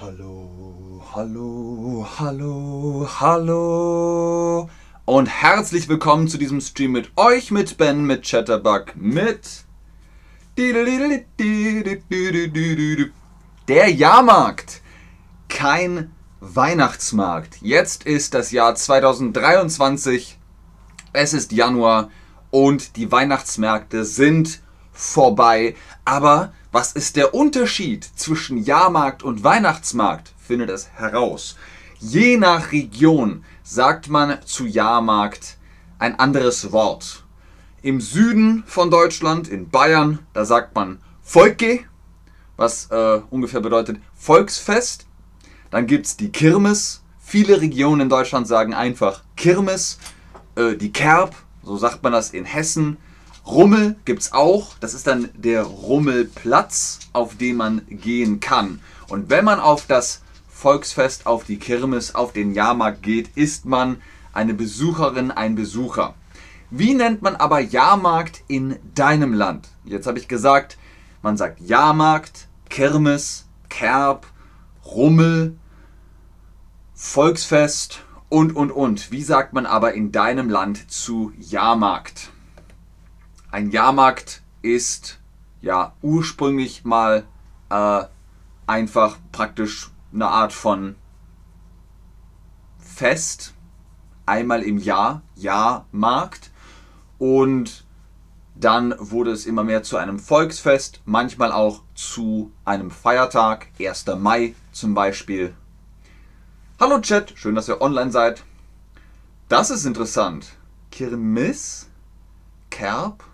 Hallo, hallo, hallo, hallo. Und herzlich willkommen zu diesem Stream mit euch, mit Ben, mit Chatterbug, mit der Jahrmarkt. Kein Weihnachtsmarkt. Jetzt ist das Jahr 2023. Es ist Januar und die Weihnachtsmärkte sind vorbei. Aber was ist der Unterschied zwischen Jahrmarkt und Weihnachtsmarkt? Findet es heraus. Je nach Region sagt man zu Jahrmarkt ein anderes Wort. Im Süden von Deutschland, in Bayern, da sagt man Volke, was äh, ungefähr bedeutet Volksfest. Dann gibt es die Kirmes. Viele Regionen in Deutschland sagen einfach Kirmes. Äh, die Kerb, so sagt man das in Hessen. Rummel gibt es auch. Das ist dann der Rummelplatz, auf den man gehen kann. Und wenn man auf das Volksfest, auf die Kirmes, auf den Jahrmarkt geht, ist man eine Besucherin, ein Besucher. Wie nennt man aber Jahrmarkt in deinem Land? Jetzt habe ich gesagt, man sagt Jahrmarkt, Kirmes, Kerb, Rummel, Volksfest und, und, und. Wie sagt man aber in deinem Land zu Jahrmarkt? Ein Jahrmarkt ist ja ursprünglich mal äh, einfach praktisch eine Art von Fest, einmal im Jahr, Jahrmarkt. Und dann wurde es immer mehr zu einem Volksfest, manchmal auch zu einem Feiertag, 1. Mai zum Beispiel. Hallo Chat, schön, dass ihr online seid. Das ist interessant. Kirmes, Kerb,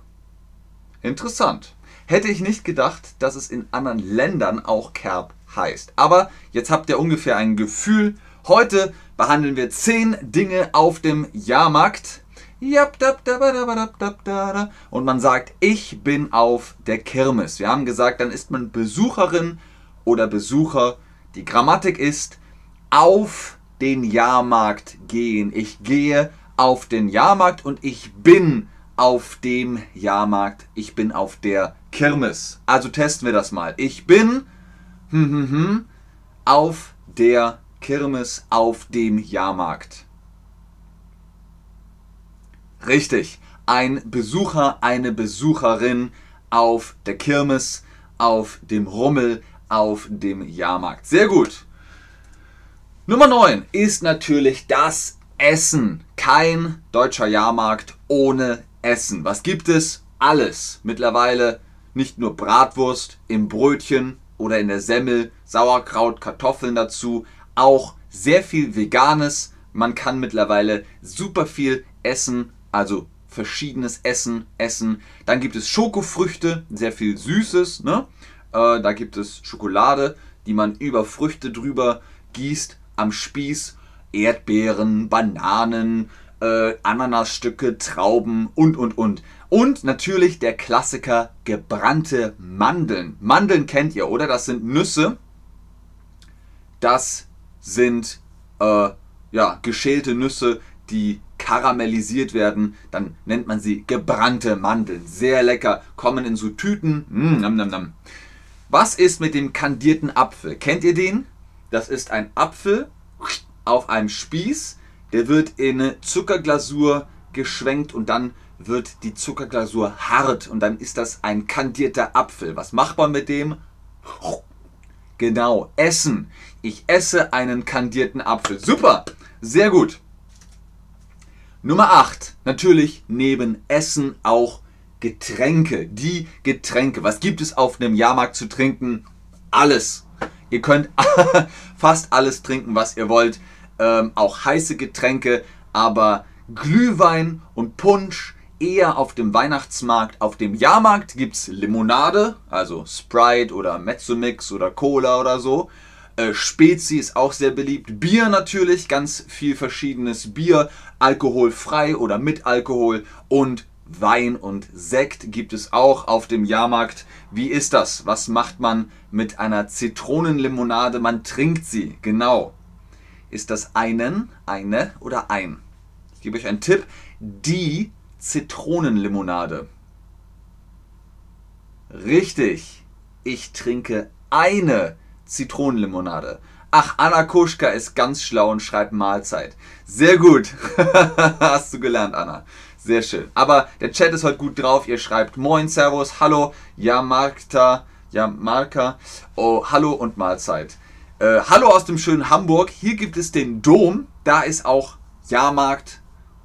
Interessant. Hätte ich nicht gedacht, dass es in anderen Ländern auch Kerb heißt. Aber jetzt habt ihr ungefähr ein Gefühl. Heute behandeln wir 10 Dinge auf dem Jahrmarkt. Und man sagt, ich bin auf der Kirmes. Wir haben gesagt, dann ist man Besucherin oder Besucher. Die Grammatik ist auf den Jahrmarkt gehen. Ich gehe auf den Jahrmarkt und ich bin auf dem Jahrmarkt, ich bin auf der Kirmes. Also testen wir das mal. Ich bin hm, hm, hm, auf der Kirmes, auf dem Jahrmarkt. Richtig, ein Besucher, eine Besucherin auf der Kirmes, auf dem Rummel, auf dem Jahrmarkt. Sehr gut. Nummer 9 ist natürlich das Essen. Kein deutscher Jahrmarkt ohne Essen. Was gibt es? Alles. Mittlerweile nicht nur Bratwurst im Brötchen oder in der Semmel, Sauerkraut, Kartoffeln dazu, auch sehr viel Veganes. Man kann mittlerweile super viel essen, also verschiedenes Essen essen. Dann gibt es Schokofrüchte, sehr viel Süßes. Ne? Äh, da gibt es Schokolade, die man über Früchte drüber gießt am Spieß. Erdbeeren, Bananen, äh, Ananasstücke, Trauben und, und, und. Und natürlich der Klassiker gebrannte Mandeln. Mandeln kennt ihr, oder? Das sind Nüsse. Das sind äh, ja, geschälte Nüsse, die karamellisiert werden. Dann nennt man sie gebrannte Mandeln. Sehr lecker. Kommen in so Tüten. Mm, nam, nam, nam. Was ist mit dem kandierten Apfel? Kennt ihr den? Das ist ein Apfel auf einem Spieß der wird in Zuckerglasur geschwenkt und dann wird die Zuckerglasur hart und dann ist das ein kandierter Apfel. Was macht man mit dem? Genau, essen. Ich esse einen kandierten Apfel. Super, sehr gut. Nummer 8. Natürlich neben Essen auch Getränke. Die Getränke. Was gibt es auf einem Jahrmarkt zu trinken? Alles. Ihr könnt fast alles trinken, was ihr wollt ähm, auch heiße Getränke, aber Glühwein und Punsch eher auf dem Weihnachtsmarkt. Auf dem Jahrmarkt gibt es Limonade, also Sprite oder Mezzomix oder Cola oder so. Äh, Spezi ist auch sehr beliebt. Bier natürlich, ganz viel verschiedenes Bier, alkoholfrei oder mit Alkohol und Wein und Sekt gibt es auch auf dem Jahrmarkt. Wie ist das? Was macht man mit einer Zitronenlimonade? Man trinkt sie, genau. Ist das einen, eine oder ein? Ich gebe euch einen Tipp. Die Zitronenlimonade. Richtig. Ich trinke eine Zitronenlimonade. Ach, Anna Kuschka ist ganz schlau und schreibt Mahlzeit. Sehr gut. Hast du gelernt, Anna. Sehr schön. Aber der Chat ist heute gut drauf. Ihr schreibt Moin, Servus, Hallo, ja, Markta, ja, Marka, oh, Hallo und Mahlzeit. Äh, hallo aus dem schönen Hamburg. Hier gibt es den Dom. Da ist auch Jahrmarkt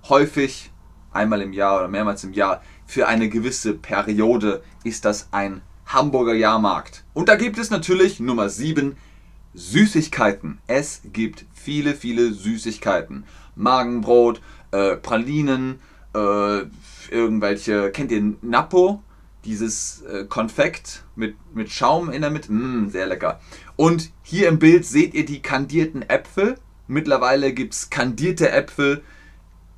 häufig einmal im Jahr oder mehrmals im Jahr für eine gewisse Periode ist das ein Hamburger Jahrmarkt. Und da gibt es natürlich Nummer 7 Süßigkeiten. Es gibt viele, viele Süßigkeiten. Magenbrot, äh, Pralinen, äh, irgendwelche, kennt ihr Napo? Dieses äh, Konfekt mit, mit Schaum in der Mitte. Mm, sehr lecker. Und hier im Bild seht ihr die kandierten Äpfel. Mittlerweile gibt es kandierte Äpfel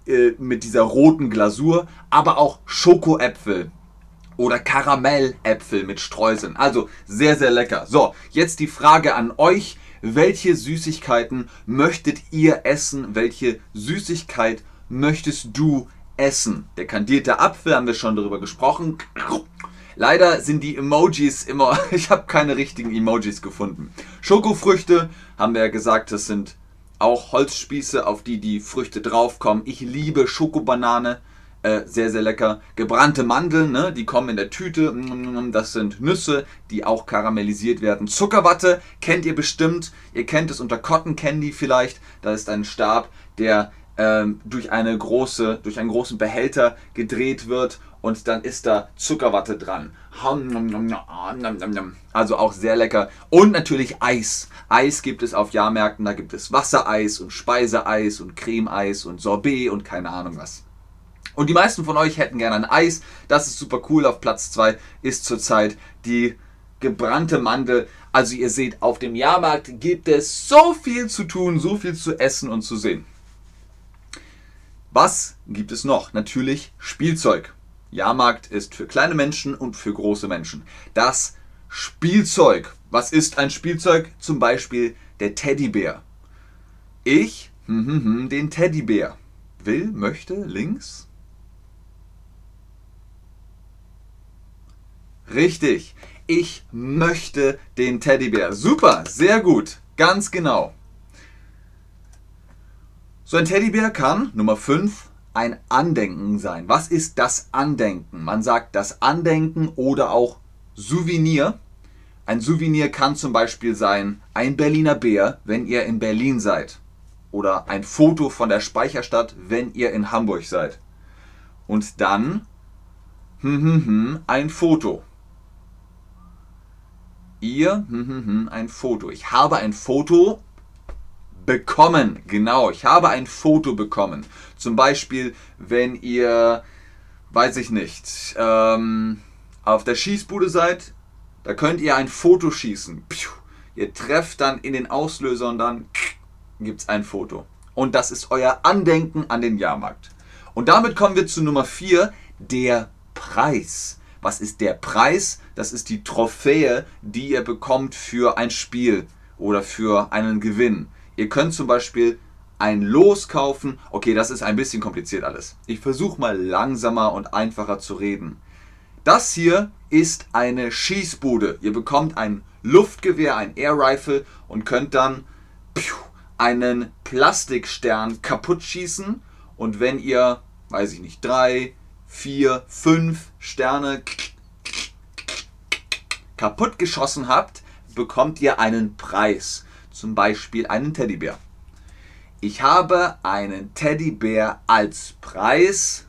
äh, mit dieser roten Glasur, aber auch Schokoäpfel oder Karamelläpfel mit Streuseln. Also sehr, sehr lecker. So, jetzt die Frage an euch. Welche Süßigkeiten möchtet ihr essen? Welche Süßigkeit möchtest du essen? Der kandierte Apfel haben wir schon darüber gesprochen. Leider sind die Emojis immer, ich habe keine richtigen Emojis gefunden. Schokofrüchte haben wir ja gesagt, das sind auch Holzspieße, auf die die Früchte draufkommen. Ich liebe Schokobanane. Äh, sehr, sehr lecker. Gebrannte Mandeln, ne? die kommen in der Tüte. Das sind Nüsse, die auch karamellisiert werden. Zuckerwatte kennt ihr bestimmt. Ihr kennt es unter Cotton Candy vielleicht. Da ist ein Stab, der ähm, durch, eine große, durch einen großen Behälter gedreht wird und dann ist da Zuckerwatte dran. Also auch sehr lecker. Und natürlich Eis. Eis gibt es auf Jahrmärkten. Da gibt es Wassereis und Speiseeis und Cremeeis und Sorbet und keine Ahnung was. Und die meisten von euch hätten gerne ein Eis. Das ist super cool. Auf Platz 2 ist zurzeit die gebrannte Mandel. Also ihr seht, auf dem Jahrmarkt gibt es so viel zu tun, so viel zu essen und zu sehen. Was gibt es noch? Natürlich Spielzeug. Jahrmarkt ist für kleine Menschen und für große Menschen. Das Spielzeug. Was ist ein Spielzeug? Zum Beispiel der Teddybär. Ich, hm, hm, hm, den Teddybär. Will, möchte, links, Richtig. Ich möchte den Teddybär. Super, sehr gut. Ganz genau. So ein Teddybär kann, Nummer 5, ein Andenken sein. Was ist das Andenken? Man sagt das Andenken oder auch Souvenir. Ein Souvenir kann zum Beispiel sein ein Berliner Bär, wenn ihr in Berlin seid. Oder ein Foto von der Speicherstadt, wenn ihr in Hamburg seid. Und dann hm, hm, hm, ein Foto ihr hm, hm, hm, ein Foto. Ich habe ein Foto bekommen. Genau, ich habe ein Foto bekommen. Zum Beispiel, wenn ihr, weiß ich nicht, ähm, auf der Schießbude seid, da könnt ihr ein Foto schießen. Ihr trefft dann in den Auslöser und dann gibt es ein Foto. Und das ist euer Andenken an den Jahrmarkt. Und damit kommen wir zu Nummer 4, der Preis. Was ist der Preis? Das ist die Trophäe, die ihr bekommt für ein Spiel oder für einen Gewinn. Ihr könnt zum Beispiel ein Los kaufen. Okay, das ist ein bisschen kompliziert alles. Ich versuche mal langsamer und einfacher zu reden. Das hier ist eine Schießbude. Ihr bekommt ein Luftgewehr, ein Air Rifle und könnt dann einen Plastikstern kaputt schießen. Und wenn ihr, weiß ich nicht, drei, vier, fünf Sterne kaputt geschossen habt, bekommt ihr einen Preis. Zum Beispiel einen Teddybär. Ich habe einen Teddybär als Preis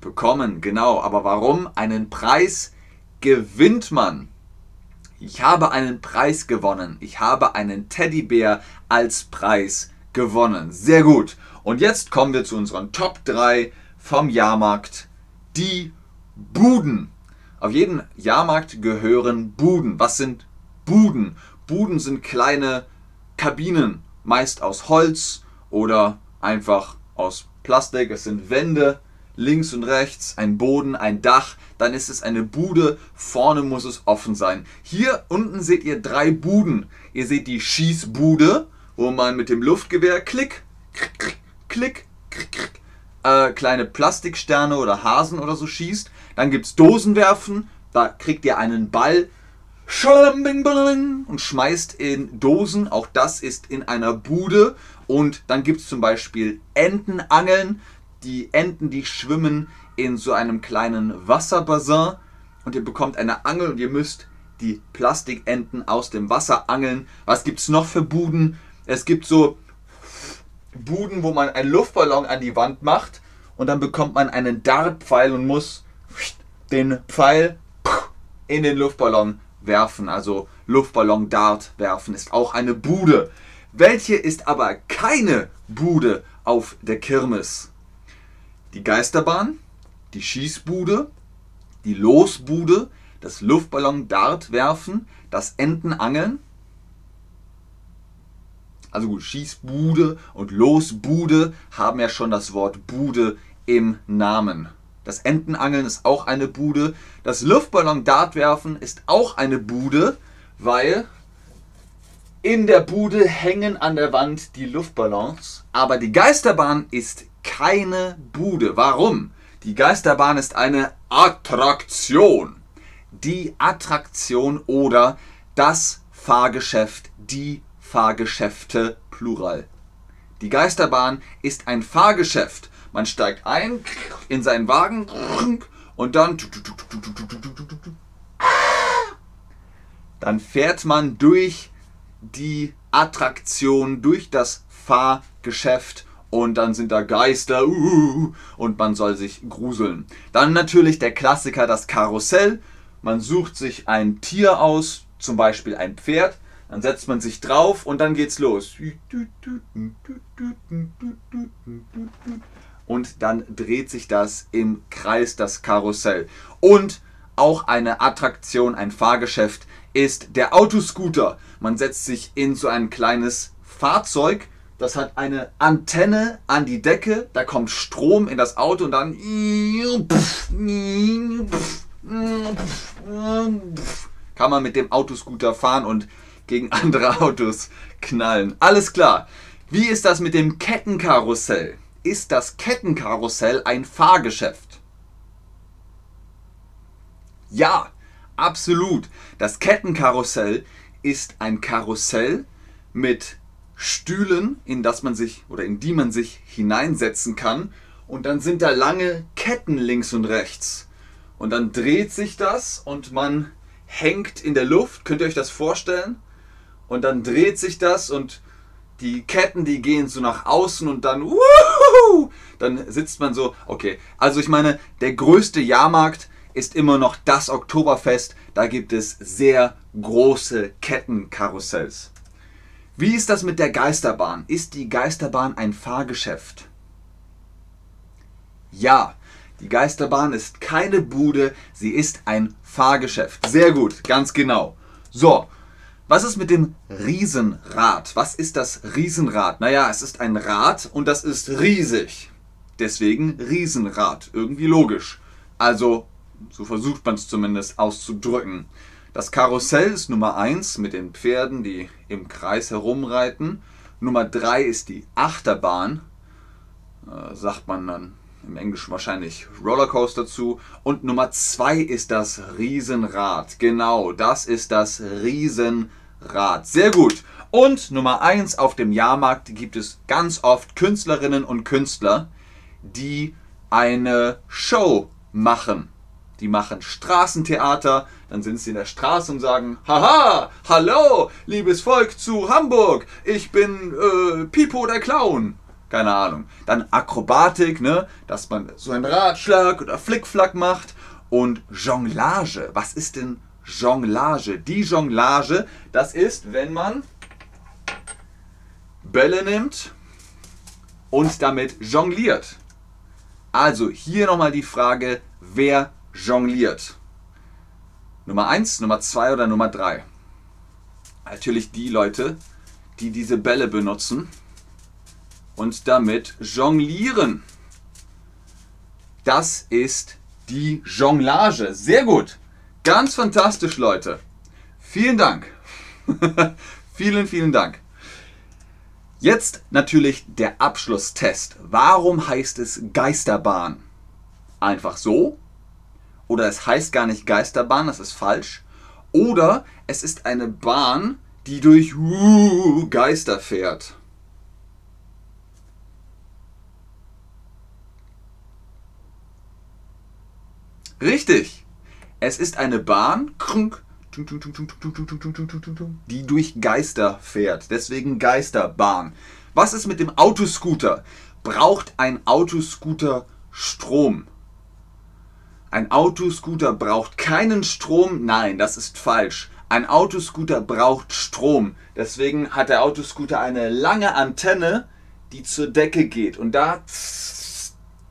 bekommen. Genau, aber warum? Einen Preis gewinnt man. Ich habe einen Preis gewonnen. Ich habe einen Teddybär als Preis gewonnen. Sehr gut. Und jetzt kommen wir zu unseren Top 3 vom Jahrmarkt die Buden. Auf jeden Jahrmarkt gehören Buden. Was sind Buden? Buden sind kleine Kabinen, meist aus Holz oder einfach aus Plastik. Es sind Wände, links und rechts, ein Boden, ein Dach. Dann ist es eine Bude. Vorne muss es offen sein. Hier unten seht ihr drei Buden. Ihr seht die Schießbude, wo man mit dem Luftgewehr klick, klick, klick, klick, äh, kleine Plastiksterne oder Hasen oder so schießt. Dann gibt es Dosenwerfen, da kriegt ihr einen Ball und schmeißt in Dosen. Auch das ist in einer Bude. Und dann gibt es zum Beispiel Entenangeln. Die Enten, die schwimmen in so einem kleinen Wasserbassin. Und ihr bekommt eine Angel und ihr müsst die Plastikenten aus dem Wasser angeln. Was gibt es noch für Buden? Es gibt so Buden, wo man einen Luftballon an die Wand macht und dann bekommt man einen Dartpfeil und muss den Pfeil in den Luftballon werfen. Also Luftballon Dart werfen ist auch eine Bude. Welche ist aber keine Bude auf der Kirmes? Die Geisterbahn, die Schießbude, die Losbude, das Luftballon Dart werfen, das Entenangeln. Also gut, Schießbude und Losbude haben ja schon das Wort Bude im Namen. Das Entenangeln ist auch eine Bude. Das Luftballon Dart werfen ist auch eine Bude, weil in der Bude hängen an der Wand die Luftballons. Aber die Geisterbahn ist keine Bude. Warum? Die Geisterbahn ist eine Attraktion. Die Attraktion oder das Fahrgeschäft, die Fahrgeschäfte plural. Die Geisterbahn ist ein Fahrgeschäft. Man steigt ein in seinen Wagen und dann dann fährt man durch die Attraktion, durch das Fahrgeschäft und dann sind da Geister und man soll sich gruseln. Dann natürlich der Klassiker, das Karussell. Man sucht sich ein Tier aus, zum Beispiel ein Pferd, dann setzt man sich drauf und dann geht's los. Und dann dreht sich das im Kreis, das Karussell. Und auch eine Attraktion, ein Fahrgeschäft ist der Autoscooter. Man setzt sich in so ein kleines Fahrzeug, das hat eine Antenne an die Decke, da kommt Strom in das Auto und dann kann man mit dem Autoscooter fahren und gegen andere Autos knallen. Alles klar. Wie ist das mit dem Kettenkarussell? Ist das Kettenkarussell ein Fahrgeschäft? Ja, absolut. Das Kettenkarussell ist ein Karussell mit Stühlen, in das man sich oder in die man sich hineinsetzen kann und dann sind da lange Ketten links und rechts. Und dann dreht sich das und man hängt in der Luft. Könnt ihr euch das vorstellen? Und dann dreht sich das und die Ketten, die gehen so nach außen und dann, wuhu, dann sitzt man so, okay. Also ich meine, der größte Jahrmarkt ist immer noch das Oktoberfest. Da gibt es sehr große Kettenkarussells. Wie ist das mit der Geisterbahn? Ist die Geisterbahn ein Fahrgeschäft? Ja, die Geisterbahn ist keine Bude, sie ist ein Fahrgeschäft. Sehr gut, ganz genau. So, was ist mit dem Riesenrad? Was ist das Riesenrad? Naja, es ist ein Rad und das ist riesig. Deswegen Riesenrad. Irgendwie logisch. Also, so versucht man es zumindest auszudrücken. Das Karussell ist Nummer 1 mit den Pferden, die im Kreis herumreiten. Nummer 3 ist die Achterbahn. Äh, sagt man dann im Englischen wahrscheinlich Rollercoaster zu. Und Nummer 2 ist das Riesenrad. Genau, das ist das Riesenrad. Sehr gut. Und Nummer 1 auf dem Jahrmarkt gibt es ganz oft Künstlerinnen und Künstler, die eine Show machen. Die machen Straßentheater, dann sind sie in der Straße und sagen, haha, hallo, liebes Volk zu Hamburg, ich bin äh, Pipo der Clown keine Ahnung. Dann Akrobatik, ne, dass man so einen Ratschlag oder Flickflack macht. Und Jonglage. Was ist denn Jonglage? Die Jonglage, das ist, wenn man Bälle nimmt und damit jongliert. Also hier nochmal die Frage, wer jongliert? Nummer 1, Nummer 2 oder Nummer 3? Natürlich die Leute, die diese Bälle benutzen und damit jonglieren. Das ist die Jonglage. Sehr gut. Ganz fantastisch, Leute. Vielen Dank. vielen, vielen Dank. Jetzt natürlich der Abschlusstest. Warum heißt es Geisterbahn? Einfach so? Oder es heißt gar nicht Geisterbahn, das ist falsch. Oder es ist eine Bahn, die durch uh, Geister fährt. Richtig. Es ist eine Bahn, die durch Geister fährt. Deswegen Geisterbahn. Was ist mit dem Autoscooter? Braucht ein Autoscooter Strom? Ein Autoscooter braucht keinen Strom? Nein, das ist falsch. Ein Autoscooter braucht Strom. Deswegen hat der Autoscooter eine lange Antenne, die zur Decke geht. Und da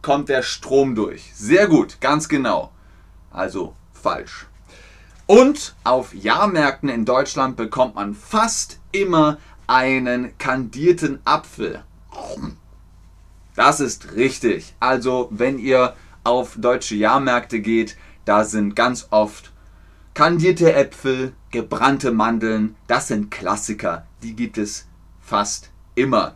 kommt der Strom durch. Sehr gut, ganz genau. Also falsch. Und auf Jahrmärkten in Deutschland bekommt man fast immer einen kandierten Apfel. Das ist richtig. Also wenn ihr auf deutsche Jahrmärkte geht, da sind ganz oft kandierte Äpfel, gebrannte Mandeln. Das sind Klassiker. Die gibt es fast immer.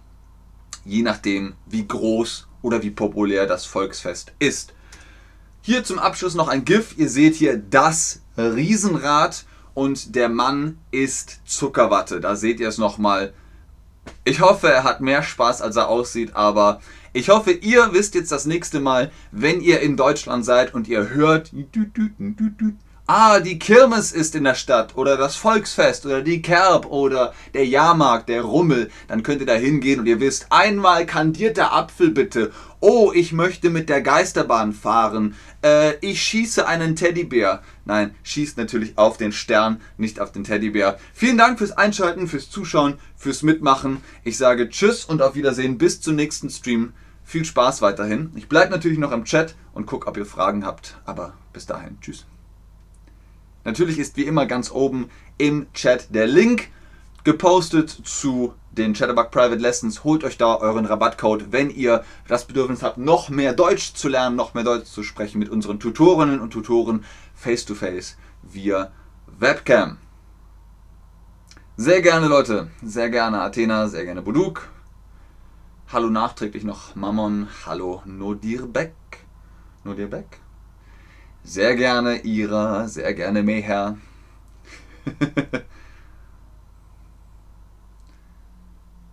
Je nachdem, wie groß oder wie populär das Volksfest ist. Hier zum Abschluss noch ein GIF. Ihr seht hier das Riesenrad und der Mann ist Zuckerwatte. Da seht ihr es nochmal. Ich hoffe, er hat mehr Spaß, als er aussieht, aber ich hoffe, ihr wisst jetzt das nächste Mal, wenn ihr in Deutschland seid und ihr hört, ah, die Kirmes ist in der Stadt oder das Volksfest oder die Kerb oder der Jahrmarkt, der Rummel, dann könnt ihr da hingehen und ihr wisst, einmal kandierter Apfel bitte. Oh, ich möchte mit der Geisterbahn fahren. Äh, ich schieße einen Teddybär. Nein, schießt natürlich auf den Stern, nicht auf den Teddybär. Vielen Dank fürs Einschalten, fürs Zuschauen, fürs Mitmachen. Ich sage Tschüss und auf Wiedersehen bis zum nächsten Stream. Viel Spaß weiterhin. Ich bleibe natürlich noch im Chat und gucke, ob ihr Fragen habt. Aber bis dahin, tschüss. Natürlich ist wie immer ganz oben im Chat der Link gepostet zu den Chatterbug Private Lessons. Holt euch da euren Rabattcode, wenn ihr das Bedürfnis habt, noch mehr Deutsch zu lernen, noch mehr Deutsch zu sprechen mit unseren Tutorinnen und Tutoren face to face via Webcam. Sehr gerne, Leute. Sehr gerne Athena, sehr gerne Buduk. Hallo nachträglich noch Mammon. Hallo Nodirbek. Nodirbek. Sehr gerne Ira, sehr gerne Meher.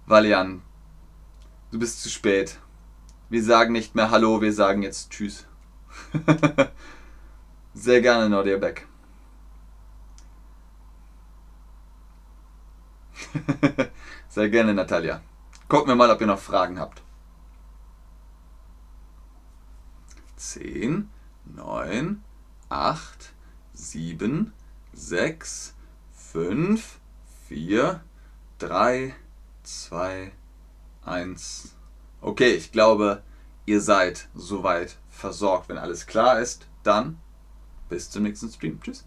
Valian, du bist zu spät. Wir sagen nicht mehr Hallo, wir sagen jetzt Tschüss. sehr gerne Nodirbek. sehr gerne Natalia. Gucken wir mal, ob ihr noch Fragen habt. 10, 9, 8, 7, 6, 5, 4, 3, 2, 1. Okay, ich glaube, ihr seid soweit versorgt. Wenn alles klar ist, dann bis zum nächsten Stream. Tschüss.